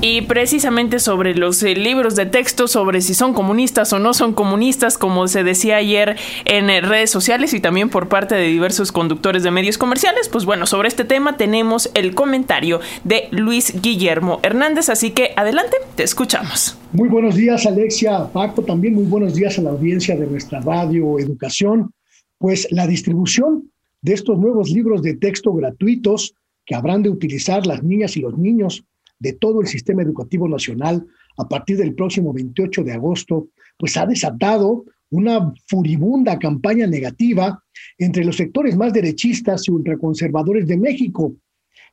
Y precisamente sobre los eh, libros de texto, sobre si son comunistas o no son comunistas, como se decía ayer en eh, redes sociales y también por parte de diversos conductores de medios comerciales, pues bueno, sobre este tema tenemos el comentario de Luis Guillermo Hernández, así que adelante, te escuchamos. Muy buenos días Alexia, Paco, también muy buenos días a la audiencia de nuestra radio Educación. Pues la distribución de estos nuevos libros de texto gratuitos que habrán de utilizar las niñas y los niños de todo el sistema educativo nacional a partir del próximo 28 de agosto, pues ha desatado una furibunda campaña negativa entre los sectores más derechistas y ultraconservadores de México.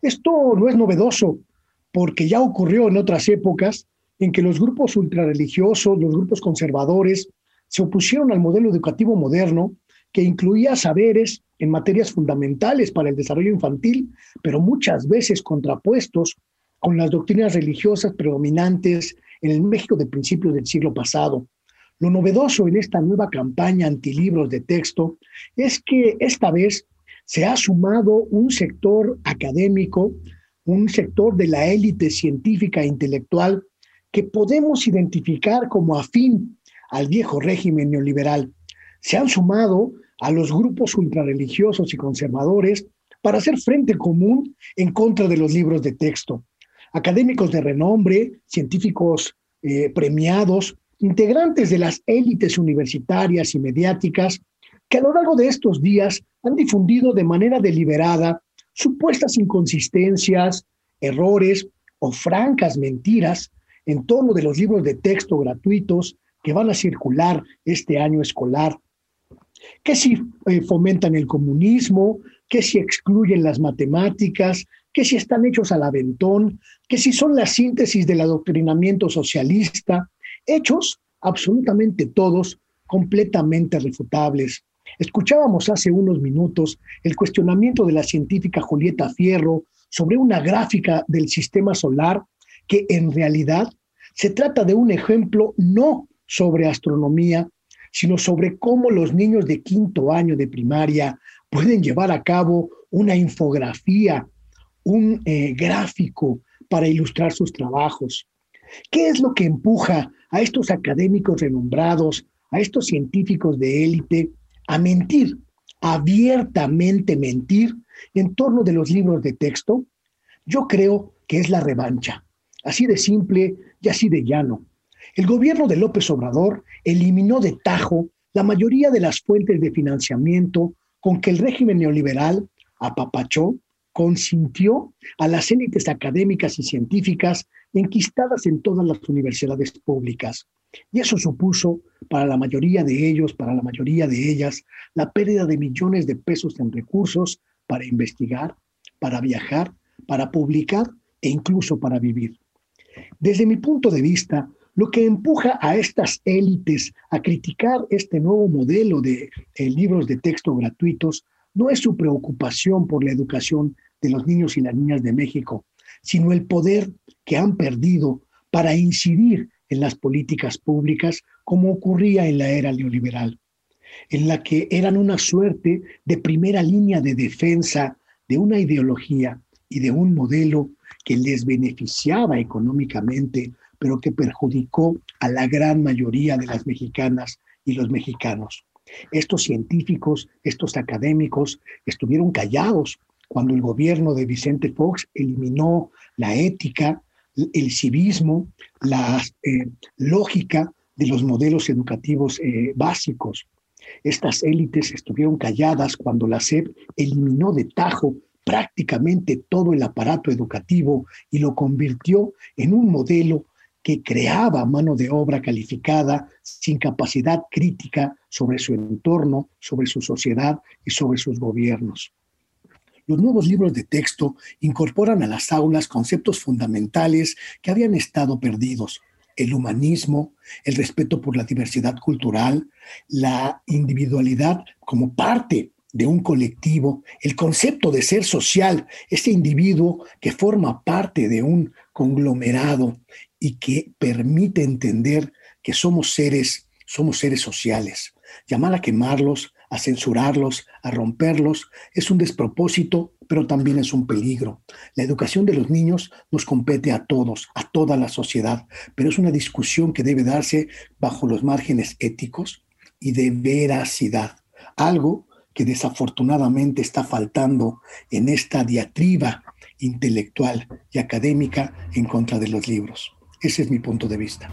Esto no es novedoso, porque ya ocurrió en otras épocas en que los grupos ultrarreligiosos, los grupos conservadores, se opusieron al modelo educativo moderno que incluía saberes en materias fundamentales para el desarrollo infantil, pero muchas veces contrapuestos con las doctrinas religiosas predominantes en el México de principios del siglo pasado. Lo novedoso en esta nueva campaña antilibros de texto es que esta vez se ha sumado un sector académico, un sector de la élite científica e intelectual que podemos identificar como afín al viejo régimen neoliberal. Se han sumado a los grupos ultrarreligiosos y conservadores para hacer frente común en contra de los libros de texto académicos de renombre, científicos eh, premiados, integrantes de las élites universitarias y mediáticas, que a lo largo de estos días han difundido de manera deliberada supuestas inconsistencias, errores o francas mentiras en torno de los libros de texto gratuitos que van a circular este año escolar, que si eh, fomentan el comunismo, que si excluyen las matemáticas, que si están hechos al aventón, que si son la síntesis del adoctrinamiento socialista, hechos absolutamente todos completamente refutables. Escuchábamos hace unos minutos el cuestionamiento de la científica Julieta Fierro sobre una gráfica del sistema solar que en realidad se trata de un ejemplo no sobre astronomía, sino sobre cómo los niños de quinto año de primaria pueden llevar a cabo una infografía un eh, gráfico para ilustrar sus trabajos. ¿Qué es lo que empuja a estos académicos renombrados, a estos científicos de élite, a mentir, abiertamente mentir en torno de los libros de texto? Yo creo que es la revancha, así de simple y así de llano. El gobierno de López Obrador eliminó de tajo la mayoría de las fuentes de financiamiento con que el régimen neoliberal apapachó consintió a las élites académicas y científicas enquistadas en todas las universidades públicas. Y eso supuso para la mayoría de ellos, para la mayoría de ellas, la pérdida de millones de pesos en recursos para investigar, para viajar, para publicar e incluso para vivir. Desde mi punto de vista, lo que empuja a estas élites a criticar este nuevo modelo de libros de texto gratuitos no es su preocupación por la educación de los niños y las niñas de México, sino el poder que han perdido para incidir en las políticas públicas como ocurría en la era neoliberal, en la que eran una suerte de primera línea de defensa de una ideología y de un modelo que les beneficiaba económicamente, pero que perjudicó a la gran mayoría de las mexicanas y los mexicanos. Estos científicos, estos académicos estuvieron callados cuando el gobierno de Vicente Fox eliminó la ética, el civismo, la eh, lógica de los modelos educativos eh, básicos. Estas élites estuvieron calladas cuando la SEP eliminó de tajo prácticamente todo el aparato educativo y lo convirtió en un modelo que creaba mano de obra calificada sin capacidad crítica sobre su entorno, sobre su sociedad y sobre sus gobiernos. Los nuevos libros de texto incorporan a las aulas conceptos fundamentales que habían estado perdidos. El humanismo, el respeto por la diversidad cultural, la individualidad como parte de un colectivo, el concepto de ser social, ese individuo que forma parte de un conglomerado y que permite entender que somos seres somos seres sociales. Llamar a quemarlos, a censurarlos, a romperlos, es un despropósito, pero también es un peligro. La educación de los niños nos compete a todos, a toda la sociedad, pero es una discusión que debe darse bajo los márgenes éticos y de veracidad, algo que desafortunadamente está faltando en esta diatriba intelectual y académica en contra de los libros. Ese es mi punto de vista.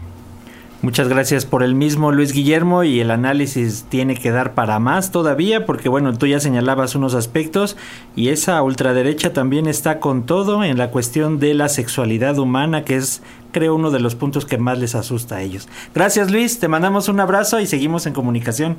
Muchas gracias por el mismo Luis Guillermo y el análisis tiene que dar para más todavía porque bueno, tú ya señalabas unos aspectos y esa ultraderecha también está con todo en la cuestión de la sexualidad humana que es creo uno de los puntos que más les asusta a ellos. Gracias Luis, te mandamos un abrazo y seguimos en comunicación.